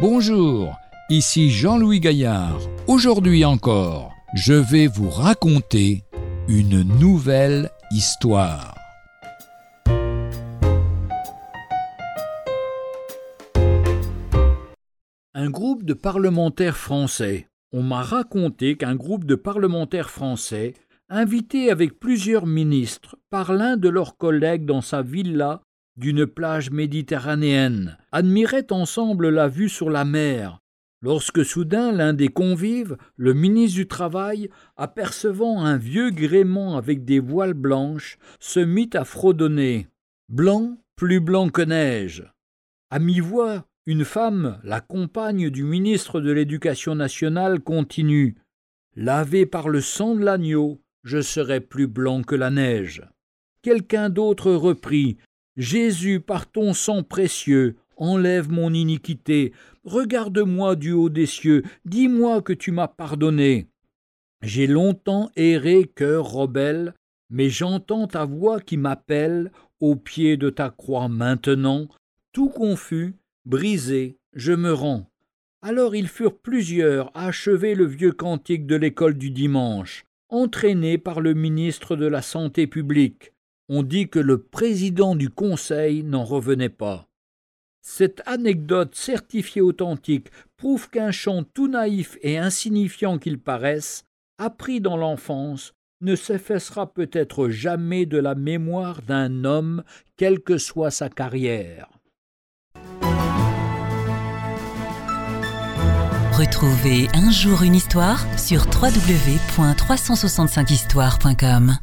Bonjour, ici Jean-Louis Gaillard. Aujourd'hui encore, je vais vous raconter une nouvelle histoire. Un groupe de parlementaires français. On m'a raconté qu'un groupe de parlementaires français, invités avec plusieurs ministres par l'un de leurs collègues dans sa villa d'une plage méditerranéenne, admiraient ensemble la vue sur la mer, lorsque soudain l'un des convives, le ministre du Travail, apercevant un vieux gréement avec des voiles blanches, se mit à fredonner. Blanc, plus blanc que neige. À mi-voix, une femme, la compagne du ministre de l'Éducation nationale, continue. Lavé par le sang de l'agneau, je serai plus blanc que la neige. Quelqu'un d'autre reprit. Jésus, par ton sang précieux, enlève mon iniquité. Regarde-moi du haut des cieux, dis-moi que tu m'as pardonné. J'ai longtemps erré, cœur rebelle, mais j'entends ta voix qui m'appelle au pied de ta croix maintenant, tout confus, brisé, je me rends. Alors ils furent plusieurs à achever le vieux cantique de l'école du dimanche, entraînés par le ministre de la Santé publique on dit que le président du Conseil n'en revenait pas. Cette anecdote certifiée authentique prouve qu'un chant tout naïf et insignifiant qu'il paraisse, appris dans l'enfance, ne s'effacera peut-être jamais de la mémoire d'un homme, quelle que soit sa carrière. Retrouvez un jour une histoire sur www.365histoire.com.